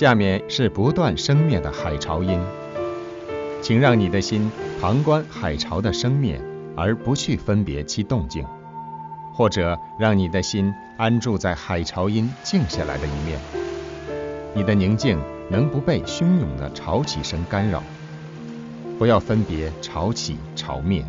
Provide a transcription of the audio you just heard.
下面是不断生灭的海潮音。请让你的心旁观海潮的生灭而不去分别其动静。或者让你的心安住在海潮音静下来的一面。你的宁静能不被汹涌的潮起声干扰。不要分别潮起潮灭。